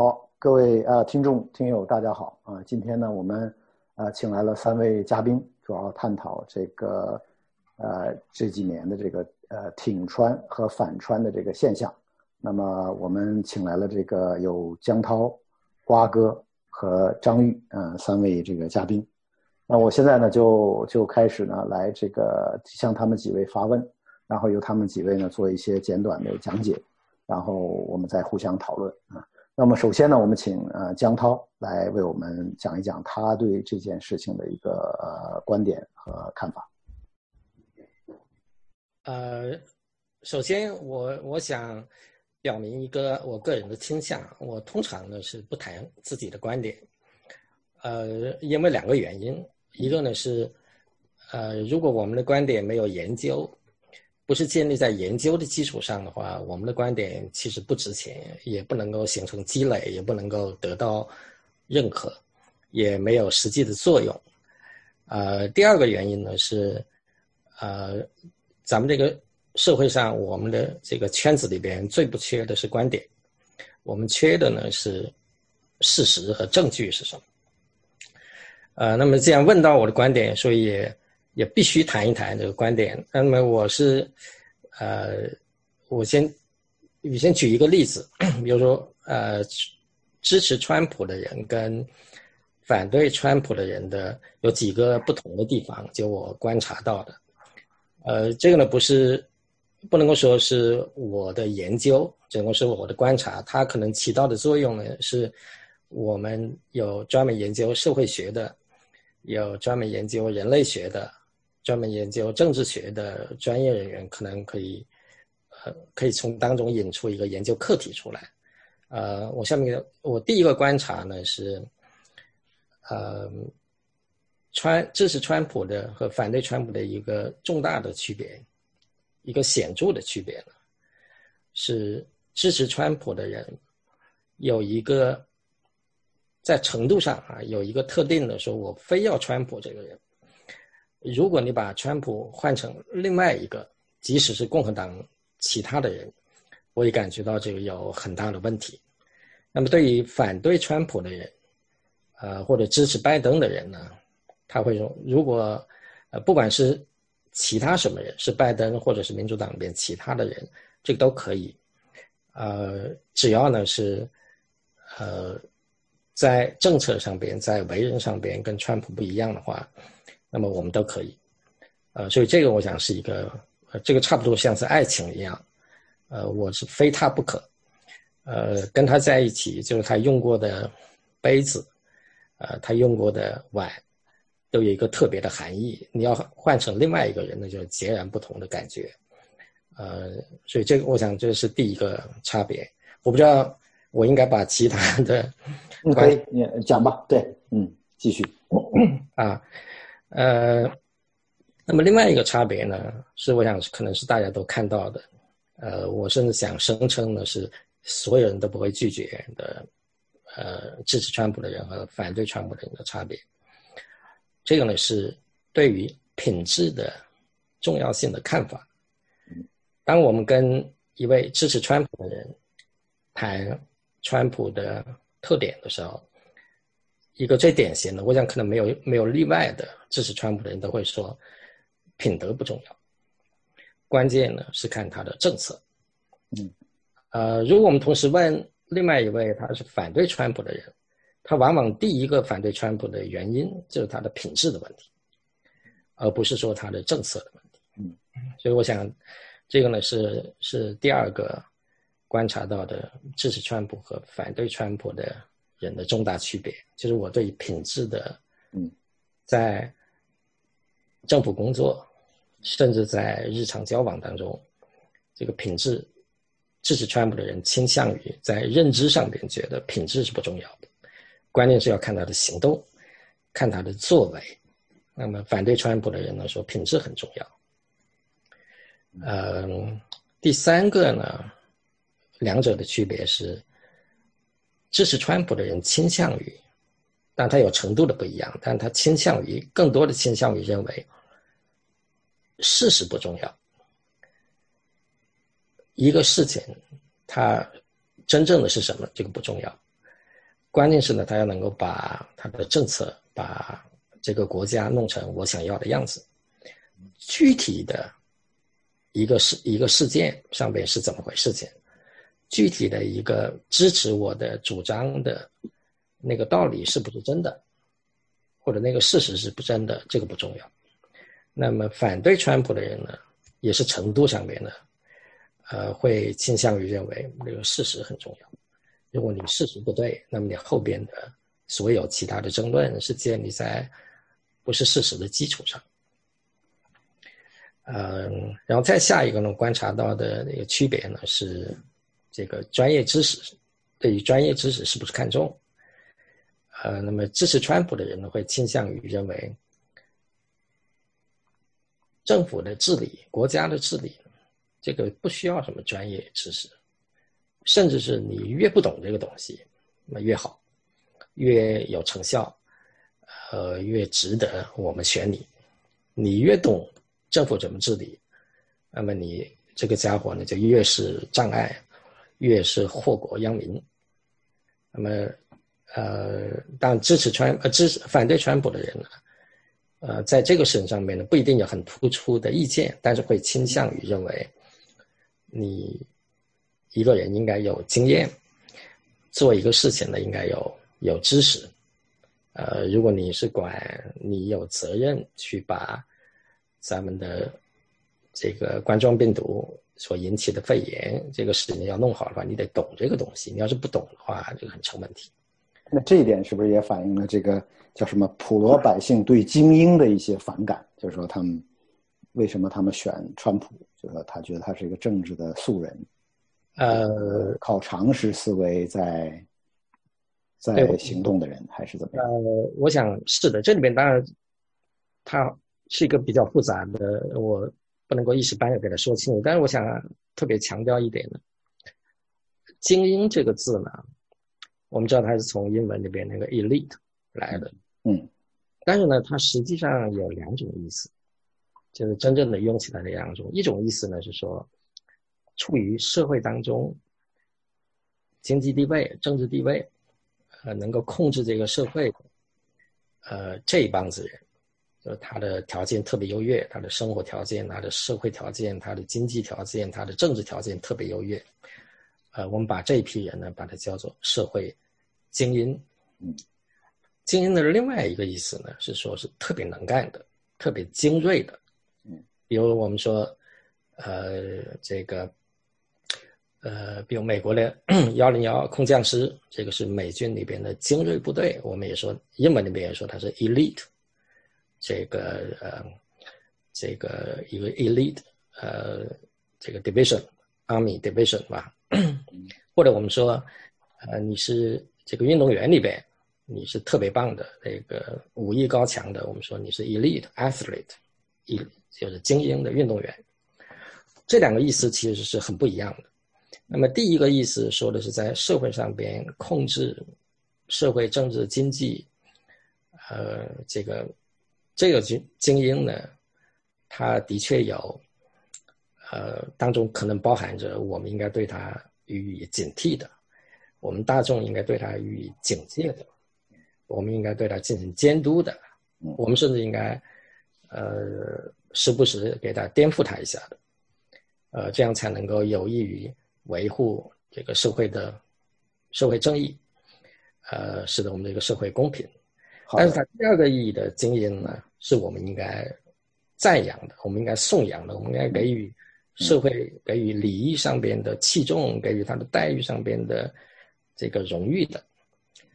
好，各位呃听众听友大家好啊！今天呢，我们呃请来了三位嘉宾，主要探讨这个呃这几年的这个呃挺穿和反穿的这个现象。那么我们请来了这个有江涛、瓜哥和张玉嗯三位这个嘉宾。那我现在呢就就开始呢来这个向他们几位发问，然后由他们几位呢做一些简短的讲解，然后我们再互相讨论啊。那么首先呢，我们请呃江涛来为我们讲一讲他对这件事情的一个呃观点和看法。呃，首先我我想表明一个我个人的倾向，我通常呢是不谈自己的观点，呃，因为两个原因，一个呢是呃，如果我们的观点没有研究。不是建立在研究的基础上的话，我们的观点其实不值钱，也不能够形成积累，也不能够得到认可，也没有实际的作用。呃，第二个原因呢是，呃，咱们这个社会上，我们的这个圈子里边最不缺的是观点，我们缺的呢是事实和证据是什么？呃，那么既然问到我的观点，所以。也必须谈一谈这个观点。那么我是，呃，我先，你先举一个例子，比如说，呃，支持川普的人跟反对川普的人的有几个不同的地方，就我观察到的。呃，这个呢不是不能够说是我的研究，只能够是我的观察。它可能起到的作用呢，是我们有专门研究社会学的，有专门研究人类学的。专门研究政治学的专业人员可能可以，呃，可以从当中引出一个研究课题出来。呃，我下面我第一个观察呢是，呃，川支持川普的和反对川普的一个重大的区别，一个显著的区别呢，是支持川普的人有一个在程度上啊有一个特定的说，我非要川普这个人。如果你把川普换成另外一个，即使是共和党其他的人，我也感觉到这个有很大的问题。那么对于反对川普的人，呃，或者支持拜登的人呢，他会说，如果呃不管是其他什么人，是拜登或者是民主党里边其他的人，这个都可以，呃，只要呢是呃在政策上边，在为人上边跟川普不一样的话。那么我们都可以，呃，所以这个我想是一个，呃，这个差不多像是爱情一样，呃，我是非他不可，呃，跟他在一起就是他用过的杯子，呃，他用过的碗，都有一个特别的含义。你要换成另外一个人，那就截然不同的感觉，呃，所以这个我想这是第一个差别。我不知道我应该把其他的，可以你讲吧，对，嗯，继续啊。呃，那么另外一个差别呢，是我想可能是大家都看到的，呃，我甚至想声称的是，所有人都不会拒绝的，呃，支持川普的人和反对川普的人的差别。这个呢是对于品质的重要性的看法。当我们跟一位支持川普的人谈川普的特点的时候，一个最典型的，我想可能没有没有例外的。支持川普的人都会说，品德不重要，关键呢是看他的政策。嗯，呃，如果我们同时问另外一位他是反对川普的人，他往往第一个反对川普的原因就是他的品质的问题，而不是说他的政策的问题。嗯，所以我想，这个呢是是第二个观察到的支持川普和反对川普的人的重大区别，就是我对品质的，嗯，在。政府工作，甚至在日常交往当中，这个品质，支持川普的人倾向于在认知上边觉得品质是不重要的，关键是要看他的行动，看他的作为。那么反对川普的人呢说品质很重要。嗯，第三个呢，两者的区别是，支持川普的人倾向于。但他有程度的不一样，但他倾向于更多的倾向于认为事实不重要，一个事情它真正的是什么这个不重要，关键是呢，他要能够把他的政策，把这个国家弄成我想要的样子。具体的一个事一个事件上面是怎么回事？情具体的一个支持我的主张的那个道理是不是真的，或者那个事实是不真的，这个不重要。那么反对川普的人呢，也是程度上面呢，呃，会倾向于认为这个事实很重要。如果你事实不对，那么你后边的所有其他的争论是建立在不是事实的基础上。嗯，然后再下一个呢，观察到的那个区别呢是，这个专业知识对于专业知识是不是看重？呃，那么支持川普的人呢，会倾向于认为，政府的治理、国家的治理，这个不需要什么专业知识，甚至是你越不懂这个东西，那越好，越有成效，呃，越值得我们选你。你越懂。政府怎么治理，那么你这个家伙呢，就越是障碍，越是祸国殃民。那么，呃，当支持川呃支持反对川普的人呢，呃，在这个事情上面呢，不一定有很突出的意见，但是会倾向于认为，你一个人应该有经验，做一个事情呢，应该有有知识。呃，如果你是管，你有责任去把。咱们的这个冠状病毒所引起的肺炎这个事情要弄好的话，你得懂这个东西。你要是不懂的话，这个很成问题。那这一点是不是也反映了这个叫什么普罗百姓对精英的一些反感？就是说，他们为什么他们选川普？就是说，他觉得他是一个政治的素人，呃，靠常识思维在在行动的人，还是怎么样？呃，我想是的。这里面当然他。是一个比较复杂的，我不能够一时半会给他说清楚。但是我想特别强调一点呢，“精英”这个字呢，我们知道它是从英文里边那个 “elite” 来的，嗯，但是呢，它实际上有两种意思，就是真正的用起来的两种。一种意思呢是说，处于社会当中，经济地位、政治地位，呃，能够控制这个社会，呃，这一帮子人。就他的条件特别优越，他的生活条件、他的社会条件、他的经济条件、他的政治条件特别优越。呃，我们把这一批人呢，把它叫做社会精英。嗯，精英的另外一个意思呢，是说是特别能干的、特别精锐的。嗯，比如我们说，呃，这个，呃，比如美国的 幺零幺空降师，这个是美军里边的精锐部队。我们也说，英文里边也说它是 elite。这个呃，这个一个 elite 呃，这个 division army division 吧，或者我们说，呃，你是这个运动员里边，你是特别棒的那个武艺高强的，我们说你是 elite athlete，一就是精英的运动员。这两个意思其实是很不一样的。那么第一个意思说的是在社会上边控制社会、政治、经济，呃，这个。这个精精英呢，他的确有，呃，当中可能包含着我们应该对他予以警惕的，我们大众应该对他予以警戒的，我们应该对他进行监督的，我们甚至应该，呃，时不时给他颠覆他一下的，呃，这样才能够有益于维护这个社会的社会正义，呃，使得我们这个社会公平。但是它第二个意义的精英呢？是我们应该赞扬的，我们应该颂扬的，我们应该给予社会给予礼仪上边的器重，给予他的待遇上边的这个荣誉的。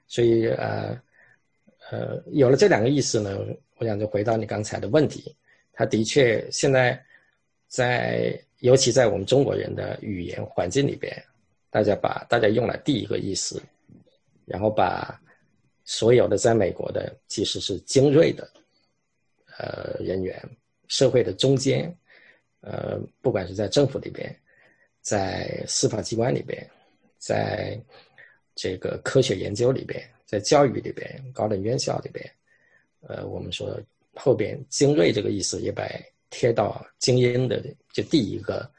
所以呃呃，有了这两个意思呢，我想就回到你刚才的问题，他的确现在在尤其在我们中国人的语言环境里边，大家把大家用了第一个意思，然后把所有的在美国的其实是精锐的。呃，人员，社会的中间，呃，不管是在政府里边，在司法机关里边，在这个科学研究里边，在教育里边，高等院校里边，呃，我们说后边精锐这个意思也把贴到精英的，就第一个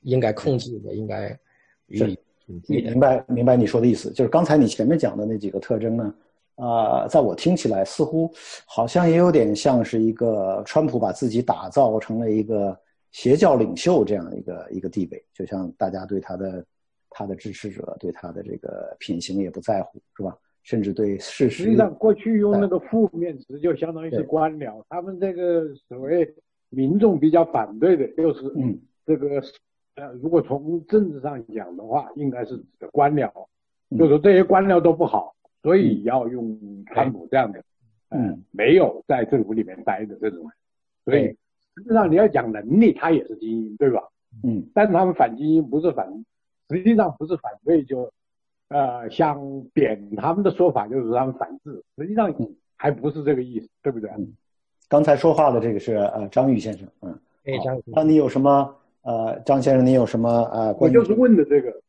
应该控制的，应该予以明白明白你说的意思，就是刚才你前面讲的那几个特征呢，啊，在我听起来似乎好像也有点像是一个川普把自己打造成了一个邪教领袖这样一个一个地位，就像大家对他的他的支持者对他的这个品行也不在乎，是吧？甚至对事实，实际上过去用那个负面词就相当于是官僚，他们这个所谓民众比较反对的，就是嗯，这个呃，如果从政治上讲的话，应该是指官僚，就是这些官僚都不好，所以要用川普这样的，嗯，没有在政府里面待的这种人，所以实际上你要讲能力，他也是精英，对吧？嗯，但是他们反精英不是反，实际上不是反对就。呃，想贬他们的说法就是他们反制，实际上还不是这个意思，对不对？嗯，刚才说话的这个是呃张玉先生，嗯，哎张，那你有什么呃张先生你有什么呃？我就是问的这个，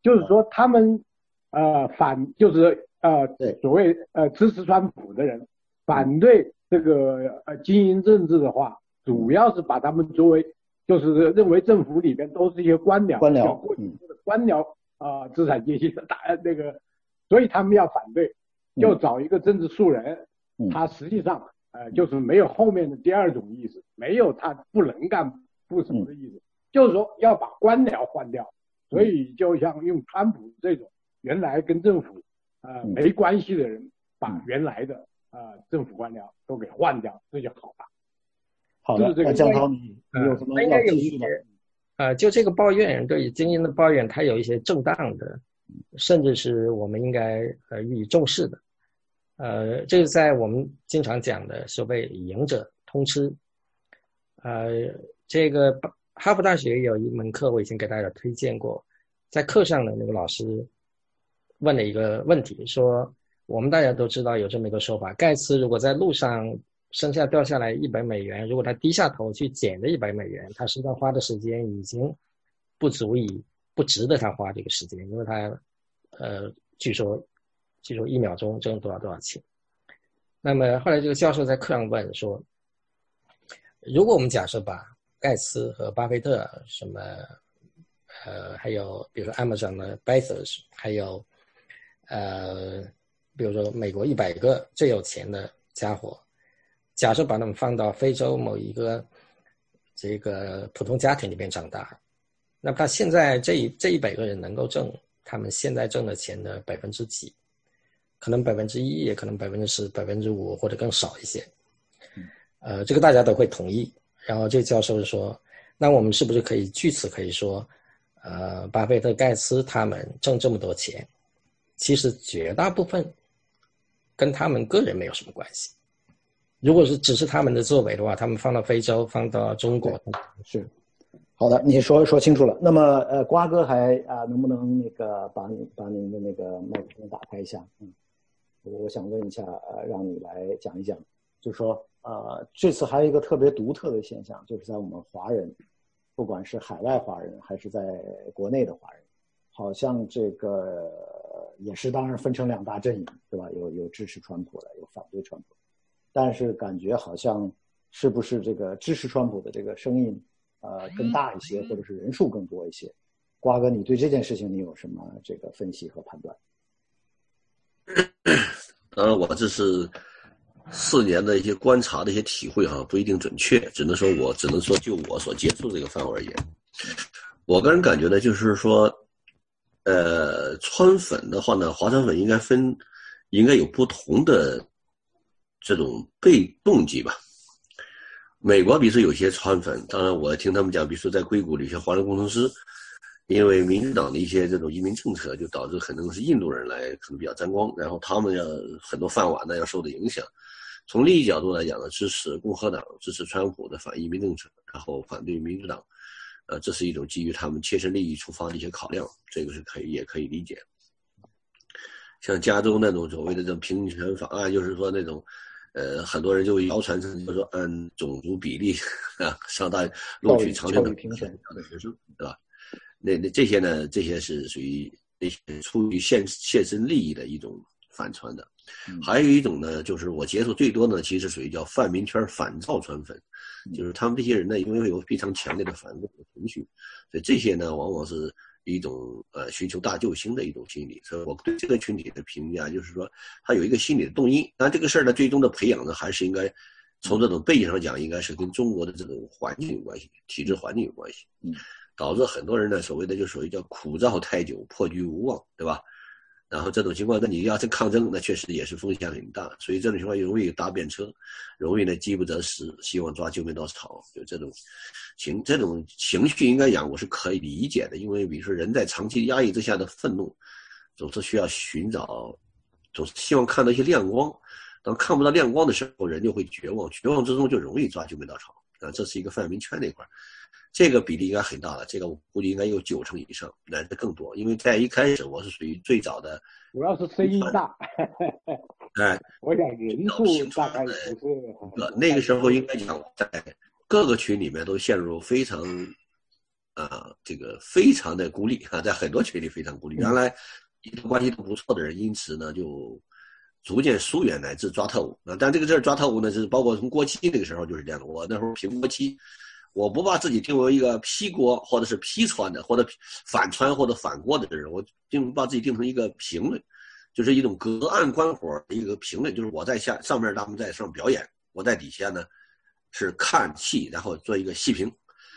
就是说他们呃反就是呃对。所谓呃支持川普的人反对这个呃精英政治的话，主要是把他们作为就是认为政府里边都是一些官僚，官僚，嗯，官僚。啊，资产阶级的大那个，所以他们要反对，就找一个政治素人，他实际上呃就是没有后面的第二种意思，没有他不能干不什么的意思，就是说要把官僚换掉，所以就像用川普这种原来跟政府呃没关系的人，把原来的呃政府官僚都给换掉，这就好了。好的，那江涛，你有什么要继续的？呃，就这个抱怨对精英的抱怨，它有一些正当的，甚至是我们应该呃予以重视的。呃，这是在我们经常讲的所谓“赢者通吃”。呃，这个哈佛大学有一门课，我已经给大家推荐过，在课上的那个老师问了一个问题，说我们大家都知道有这么一个说法：盖茨如果在路上。身下掉下来一百美元，如果他低下头去捡这一百美元，他身上花的时间已经不足以不值得他花这个时间，因为他，呃，据说，据说一秒钟挣多少多少钱。那么后来这个教授在课上问说，如果我们假设把盖茨和巴菲特什么，呃，还有比如说 Amazon 的 Bezos，还有，呃，比如说美国一百个最有钱的家伙。假设把他们放到非洲某一个这个普通家庭里面长大，那他现在这一这一百个人能够挣他们现在挣的钱的百分之几？可能百分之一，也可能百分之十、百分之五或者更少一些。呃，这个大家都会同意。然后这教授说：“那我们是不是可以据此可以说，呃，巴菲特、盖茨他们挣这么多钱，其实绝大部分跟他们个人没有什么关系？”如果是只是他们的作为的话，他们放到非洲，放到中国是好的。你说说清楚了。那么，呃，瓜哥还啊，能不能那个把你把您的那个麦克风打开一下？嗯，我想问一下，呃，让你来讲一讲，就是说，呃，这次还有一个特别独特的现象，就是在我们华人，不管是海外华人还是在国内的华人，好像这个也是当然分成两大阵营，对吧？有有支持川普的，有反对川普。但是感觉好像是不是这个支持川普的这个声音，呃，更大一些，或者是人数更多一些？瓜哥，你对这件事情你有什么这个分析和判断？当 然，我这是四年的一些观察的一些体会哈，不一定准确，只能说我只能说就我所接触这个范围而言，我个人感觉呢，就是说，呃，川粉的话呢，华川粉应该分，应该有不同的。这种被动机吧，美国比如说有些川粉，当然我听他们讲，比如说在硅谷的一些华人工程师，因为民主党的一些这种移民政策，就导致可能是印度人来可能比较沾光，然后他们要很多饭碗呢要受到影响。从利益角度来讲呢，支持共和党，支持川普的反移民政策，然后反对民主党，呃，这是一种基于他们切身利益出发的一些考量，这个是可以也可以理解。像加州那种所谓的这种平权法案，就是说那种。呃，很多人就谣传成，就说按种族比例啊，上大录取长卷的平权的学生，对吧？那那这些呢，这些是属于那些出于现切身利益的一种反传的。还有一种呢，就是我接触最多的，其实属于叫泛民圈反造传粉，就是他们这些人呢，因为有非常强烈的反共的情绪，所以这些呢，往往是一种呃寻求大救星的一种心理。所以我对这个群体的评价就是说，他有一个心理的动因。但这个事儿呢，最终的培养呢，还是应该从这种背景上讲，应该是跟中国的这种环境有关系，体制环境有关系。嗯，导致很多人呢，所谓的就属于叫苦燥太久，破局无望，对吧？然后这种情况，那你要是抗争，那确实也是风险很大，所以这种情况容易搭便车，容易呢饥不择食，希望抓救命稻草，就这种情这种情绪应该讲我是可以理解的，因为比如说人在长期压抑之下的愤怒，总是需要寻找，总是希望看到一些亮光，当看不到亮光的时候，人就会绝望，绝望之中就容易抓救命稻草。啊，这是一个范围圈那块。这个比例应该很大了，这个我估计应该有九成以上，乃至更多。因为在一开始我是属于最早的，主要是声音大。哎，我想人数大概不是。那个时候应该讲，在各个群里面都陷入非常，啊，这个非常的孤立啊，在很多群里非常孤立。原来关系都不错的人，因此呢就逐渐疏远乃至抓特务啊。但这个事儿抓特务呢，是包括从过期那个时候就是这样的。我那时候评过期。我不把自己定为一个批国或者是批川的，或者反川或者反国的人，我定把自己定成一个评论，就是一种隔岸观火的一个评论，就是我在下上面，他们在上表演，我在底下呢是看戏，然后做一个戏评，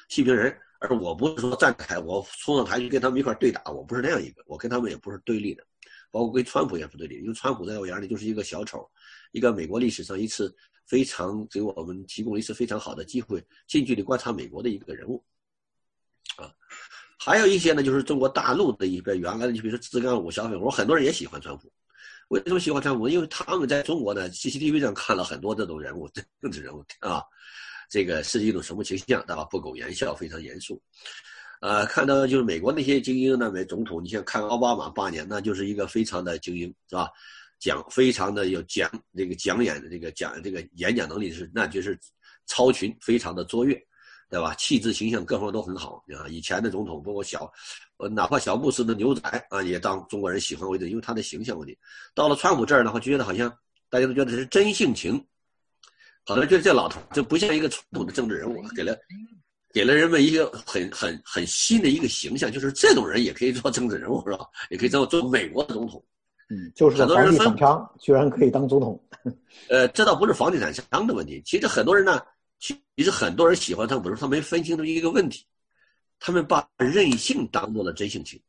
戏评人，而我不是说站台，我冲上台去跟他们一块对打，我不是那样一个，我跟他们也不是对立的，包括跟川普也不对立，因为川普在我眼里就是一个小丑，一个美国历史上一次。非常给我们提供一次非常好的机会，近距离观察美国的一个人物，啊，还有一些呢，就是中国大陆的一个原来的，就比如说自干五小粉红，很多人也喜欢川普。为什么喜欢川普？因为他们在中国呢，CCTV 上看了很多这种人物，政治人物啊，这个是一种什么形象？对吧？不苟言笑，非常严肃。呃，看到就是美国那些精英那，美总统，你像看奥巴马八年，那就是一个非常的精英，是吧？讲非常的有讲这个讲演的这个讲这个演讲能力是那就是超群，非常的卓越，对吧？气质形象各方面都很好啊。以前的总统包括小，呃，哪怕小布什的牛仔啊，也当中国人喜欢为主，因为他的形象问题。到了川普这儿的话，就觉得好像大家都觉得是真性情，好像觉得这老头就不像一个传统的政治人物，给了给了人们一个很很很新的一个形象，就是这种人也可以做政治人物，是吧？也可以做做美国的总统。嗯，就是房地产商居然可以当总统，呃，这倒不是房地产商的问题。其实很多人呢，其实很多人喜欢他，不是他没分清楚一个问题，他们把任性当做了真性情。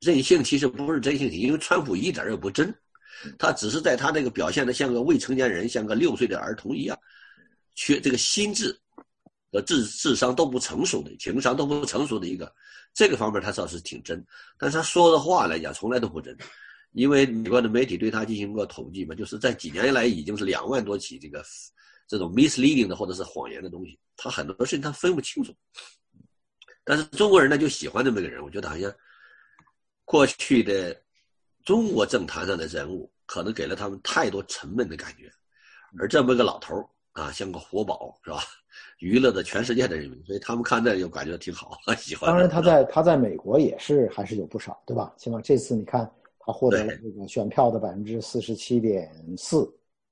任性其实不是真性情，因为川普一点也不真，他只是在他这个表现的像个未成年人，像个六岁的儿童一样，缺这个心智和智智商都不成熟的，情商都不成熟的一个这个方面，他倒是挺真，但是他说的话来讲，从来都不真。因为美国的媒体对他进行过统计嘛，就是在几年来已经是两万多起这个这种 misleading 的或者是谎言的东西，他很多事情他分不清楚。但是中国人呢就喜欢这么个人，我觉得好像过去的中国政坛上的人物可能给了他们太多沉闷的感觉，而这么个老头啊，像个活宝是吧？娱乐的全世界的人民，所以他们看这就感觉挺好，喜欢。当然他在他在美国也是还是有不少，对吧？起码这次你看。他获得了这个选票的百分之四十七点四，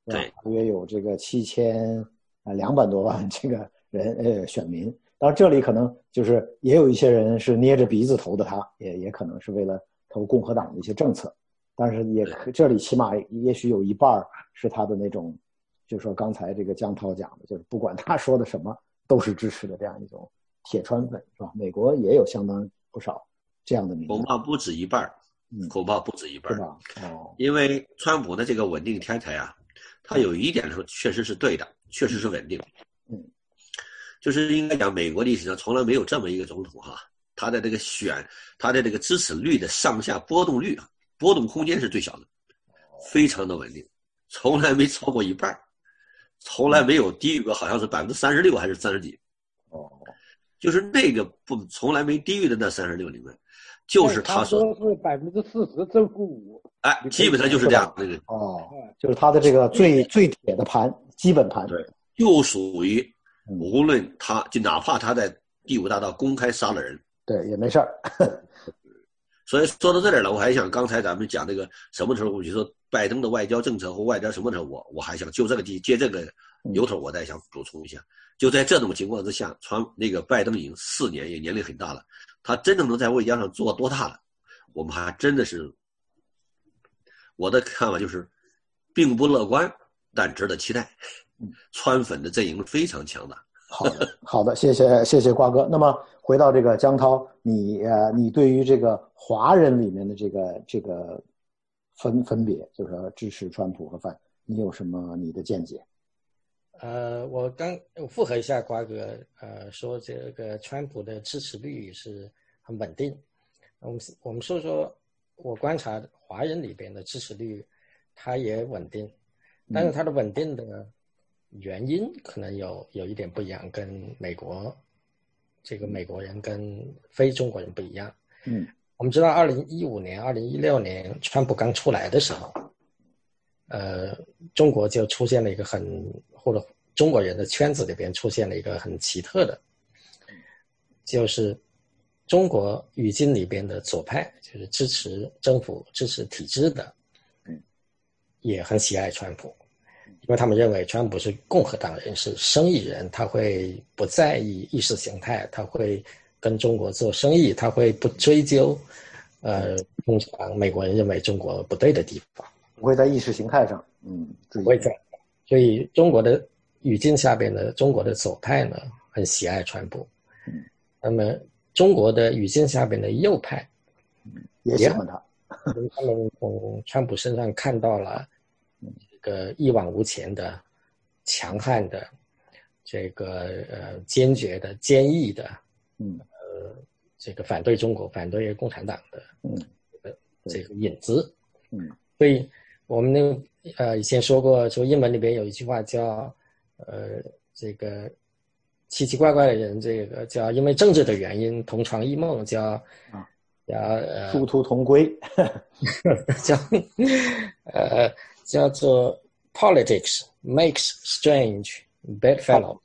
对，大约有这个七千啊两百多万 这个人呃选民。当然这里可能就是也有一些人是捏着鼻子投的他，也也可能是为了投共和党的一些政策。但是也这里起码也许有一半是他的那种，就是说刚才这个江涛讲的，就是不管他说的什么都是支持的这样一种铁川粉，是吧？美国也有相当不少这样的民，恐怕不止一半。恐怕不止一半，哦，因为川普的这个稳定天才啊，他有一点说确实是对的，确实是稳定，嗯，就是应该讲美国历史上从来没有这么一个总统哈，他的这个选，他的这个支持率的上下波动率啊，波动空间是最小的，非常的稳定，从来没超过一半，从来没有低于过，好像是百分之三十六还是三十几，哦，就是那个不从来没低于的那三十六里面。就是他说是百分之四十正负五，哎，基本上就是这样。那个哦，就是他的这个最最铁的盘，基本盘，对，就属于无论他就哪怕他在第五大道公开杀了人，对，也没事儿。所以说到这里了，我还想刚才咱们讲这个什么时候，我就说拜登的外交政策或外交什么时候，我我还想就这个地接这个由头我再想补充一下，就在这种情况之下，传那个拜登已经四年，也年龄很大了，他真正能在外交上做多大了，我们还真的是，我的看法就是，并不乐观，但值得期待。川粉的阵营非常强大。好的，好的，谢谢谢谢瓜哥。那么回到这个江涛，你呃，你对于这个华人里面的这个这个分分别，就是说支持川普和反，你有什么你的见解？呃，我刚我复核一下瓜哥，呃，说这个川普的支持率是很稳定。我们我们说说，我观察华人里边的支持率，它也稳定，但是它的稳定的原因可能有有一点不一样，跟美国这个美国人跟非中国人不一样。嗯，我们知道，二零一五年、二零一六年川普刚出来的时候，呃，中国就出现了一个很。或者中国人的圈子里边出现了一个很奇特的，就是中国语境里边的左派，就是支持政府、支持体制的，也很喜爱川普，因为他们认为川普是共和党人，是生意人，他会不在意意识形态，他会跟中国做生意，他会不追究，呃，通常美国人认为中国不对的地方，不会在意识形态上，嗯，不会在。所以中国的语境下边的中国的左派呢，很喜爱川普。那么中国的语境下边的右派也喜欢他。他们从川普身上看到了这个一往无前的、强悍的、这个呃坚决的、坚毅的，嗯，呃，这个反对中国、反对共产党的，嗯，这个影子。嗯，所以我们那。呃，以前说过，说英文里边有一句话叫，呃，这个奇奇怪怪的人，这个叫因为政治的原因同床异梦，叫啊，叫呃殊途同归，叫呃叫做 politics makes strange bedfellow，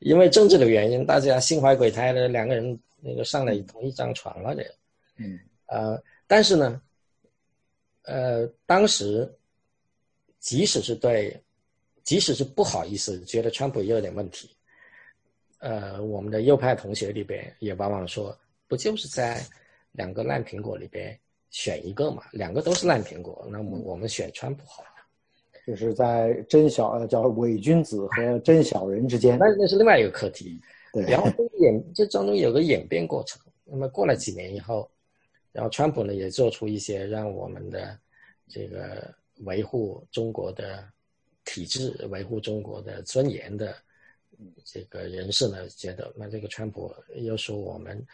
因为政治的原因，大家心怀鬼胎的两个人那个上了同一张床了，这个，嗯，呃，但是呢，呃，当时。即使是对，即使是不好意思，觉得川普也有点问题，呃，我们的右派同学里边也往往说，不就是在两个烂苹果里边选一个嘛？两个都是烂苹果，那么我们选川普好了。就是在真小呃叫伪君子和真小人之间，那那是另外一个课题。对，然后演这当中有个演变过程。那么过了几年以后，然后川普呢也做出一些让我们的这个。维护中国的体制、维护中国的尊严的这个人士呢，觉得那这个川普又说我们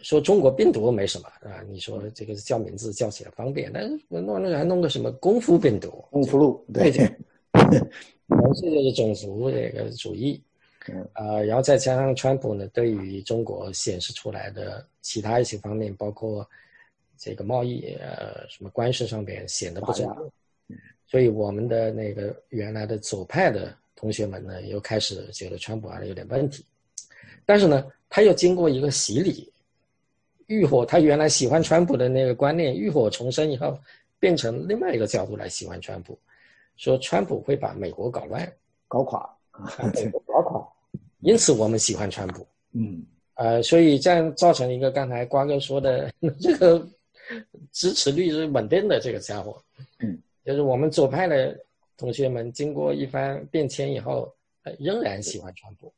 说中国病毒没什么啊，你说这个叫名字叫起来方便，但是弄那还弄个什么功夫病毒、功夫路，对，这就是种族这个主义，啊，然后再加上川普呢，对于中国显示出来的其他一些方面，包括这个贸易呃什么关系上面显得不正。所以我们的那个原来的左派的同学们呢，又开始觉得川普还是有点问题，但是呢，他又经过一个洗礼，浴火，他原来喜欢川普的那个观念浴火重生以后，变成另外一个角度来喜欢川普，说川普会把美国搞乱、搞垮，美国搞垮，因此我们喜欢川普。嗯，呃，所以这样造成一个刚才瓜哥说的 这个支持率是稳定的这个家伙。嗯。就是我们左派的同学们经过一番变迁以后，呃，仍然喜欢川普。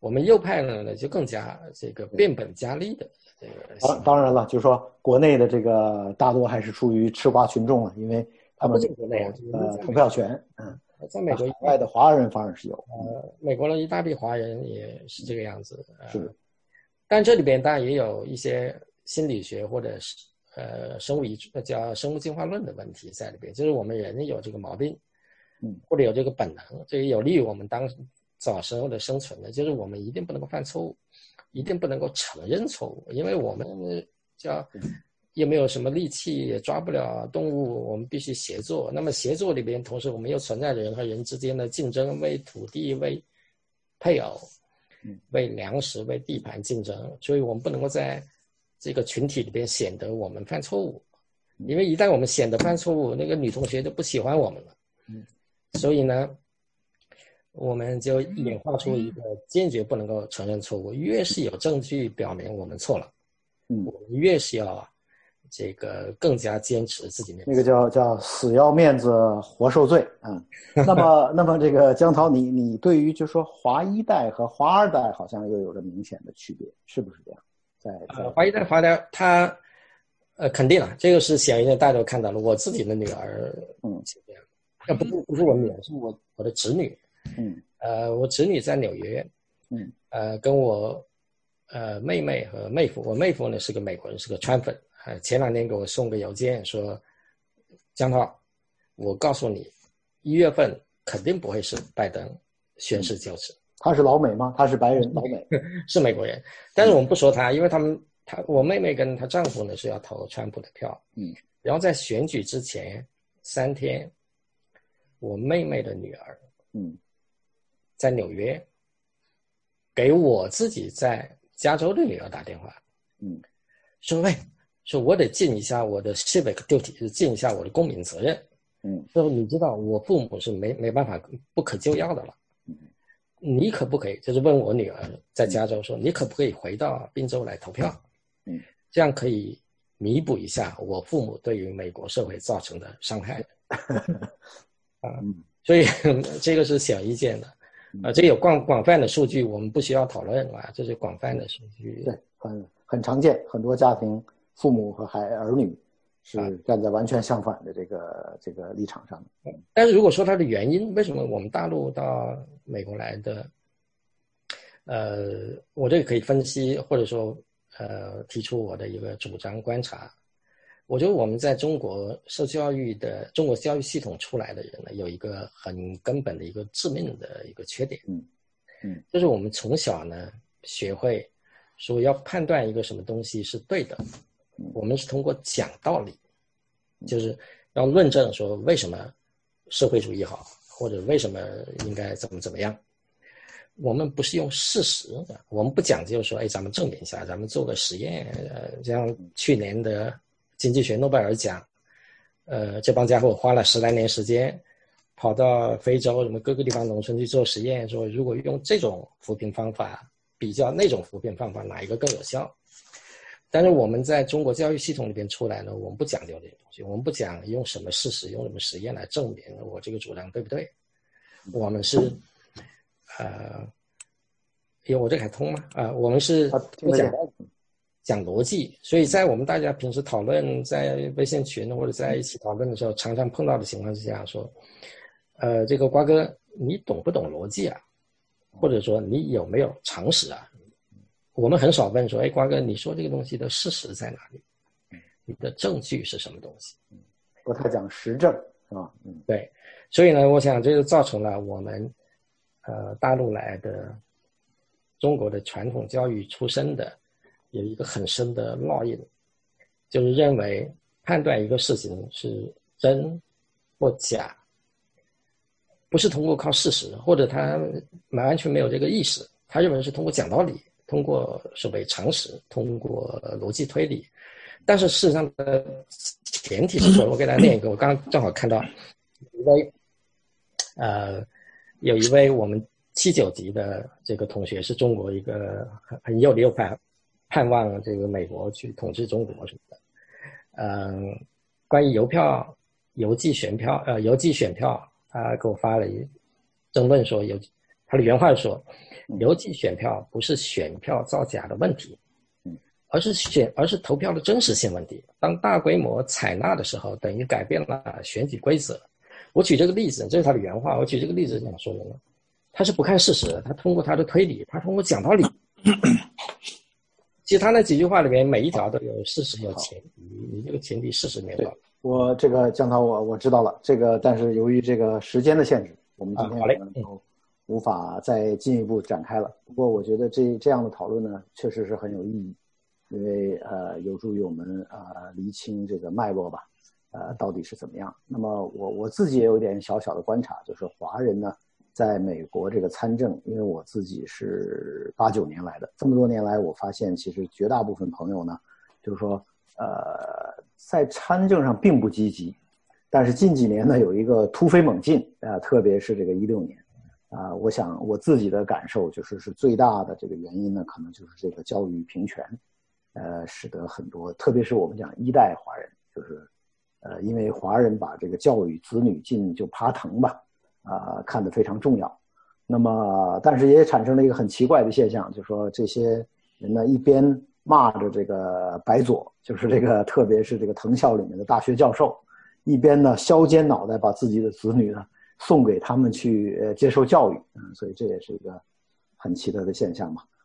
我们右派呢，呢就更加这个变本加厉的这个。当当然了，就是说国内的这个大多还是出于吃瓜群众了，因为他们国内呃投票权，嗯，在美国以外的华人反而是有。呃，美国的一大批华人也是这个样子。是。但这里边当然也有一些心理学或者是。呃，生物遗叫生物进化论的问题在里边，就是我们人有这个毛病，嗯，或者有这个本能，这个有利于我们当早时候的生存的，就是我们一定不能够犯错误，一定不能够承认错误，因为我们叫又没有什么力气，也抓不了动物，我们必须协作。那么协作里边，同时我们又存在着人和人之间的竞争，为土地、为配偶、为粮食、为地盘竞争，所以我们不能够在。这个群体里边显得我们犯错误，因为一旦我们显得犯错误，那个女同学就不喜欢我们了。嗯，所以呢，我们就演化出一个坚决不能够承认错误。越是有证据表明我们错了，嗯，我们越是要这个更加坚持自己面。那个叫叫死要面子活受罪啊。那么 那么这个江涛，你你对于就说华一代和华二代好像又有着明显的区别，是不是这样？在在华一代华代他呃肯定了，这个是显而易见，大家都看到了。我自己的女儿，嗯，这样，呃不不不是我女儿，是我我的侄女。嗯，呃，我侄女在纽约，嗯，呃，跟我，呃，妹妹和妹夫，我妹夫呢是个美国人，是个川粉，呃，前两天给我送个邮件说，江涛，我告诉你，一月份肯定不会是拜登宣誓就职。他是老美吗？他是白人，老美 是美国人，但是我们不说他，因为他们，他我妹妹跟她丈夫呢是要投川普的票，嗯，然后在选举之前三天，我妹妹的女儿，嗯。在纽约，给我自己在加州的女儿打电话，嗯，说喂，说我得尽一下我的 civic duty，尽一下我的公民责任，嗯，说你知道我父母是没没办法不可救药的了，嗯，你可不可以？就是问我女儿在加州说，你可不可以回到宾州来投票？嗯，这样可以弥补一下我父母对于美国社会造成的伤害，啊，所以这个是显而易见的。啊，这有广广泛的数据，我们不需要讨论啊，这是广泛的数据。对，很很常见，很多家庭父母和孩儿女是站在完全相反的这个这个立场上。但是如果说它的原因，为什么我们大陆到美国来的？呃，我这个可以分析，或者说呃，提出我的一个主张观察。我觉得我们在中国受教育的中国教育系统出来的人呢，有一个很根本的一个致命的一个缺点，嗯嗯，就是我们从小呢学会说要判断一个什么东西是对的，我们是通过讲道理，就是要论证说为什么社会主义好，或者为什么应该怎么怎么样，我们不是用事实，我们不讲究说，哎，咱们证明一下，咱们做个实验，呃，像去年的。经济学诺贝尔奖，呃，这帮家伙花了十来年时间，跑到非洲什么各个地方农村去做实验，说如果用这种扶贫方法比较那种扶贫方法，哪一个更有效？但是我们在中国教育系统里边出来呢，我们不讲究这些东西，我们不讲用什么事实、用什么实验来证明我这个主张对不对？我们是，呃，有我这还通吗？啊，我们是不讲。讲逻辑，所以在我们大家平时讨论，在微信群或者在一起讨论的时候，常常碰到的情况是这样说：，呃，这个瓜哥，你懂不懂逻辑啊？或者说你有没有常识啊？我们很少问说，哎，瓜哥，你说这个东西的事实在哪里？你的证据是什么东西？不太讲实证，是吧？嗯，对。所以呢，我想这就造成了我们，呃，大陆来的中国的传统教育出身的。有一个很深的烙印，就是认为判断一个事情是真或假，不是通过靠事实，或者他完全没有这个意识，他认为是通过讲道理，通过所谓常识，通过逻辑推理。但是事实上的前提是说，我给大家念一个，我刚刚正好看到一位，呃，有一位我们七九级的这个同学是中国一个很很右的右派。盼望这个美国去统治中国什么的，嗯，关于邮票、邮寄选票，呃，邮寄选票，他给我发了一争论说，邮他的原话说，邮寄选票不是选票造假的问题，而是选而是投票的真实性问题。当大规模采纳的时候，等于改变了选举规则。我举这个例子，这是他的原话。我举这个例子想说什么？他是不看事实，他通过他的推理，他通过讲道理。其实他那几句话里面每一条都有事实有前提，你这个前提事实没有。我这个江涛，我我知道了这个，但是由于这个时间的限制，我们今天可能就无法再进一步展开了。不过我觉得这这样的讨论呢，确实是很有意义，因为呃有助于我们啊厘清这个脉络吧，呃到底是怎么样。那么我我自己也有点小小的观察，就是华人呢。在美国这个参政，因为我自己是八九年来的，这么多年来，我发现其实绝大部分朋友呢，就是说，呃，在参政上并不积极，但是近几年呢，有一个突飞猛进啊，特别是这个一六年，啊，我想我自己的感受就是是最大的这个原因呢，可能就是这个教育平权，呃，使得很多，特别是我们讲一代华人，就是呃，因为华人把这个教育子女进就爬藤吧，啊，看得非常重要。那么，但是也产生了一个很奇怪的现象，就是说这些人呢，一边骂着这个白左，就是这个特别是这个藤校里面的大学教授，一边呢削尖脑袋把自己的子女呢送给他们去接受教育，嗯，所以这也是一个很奇特的现象嘛。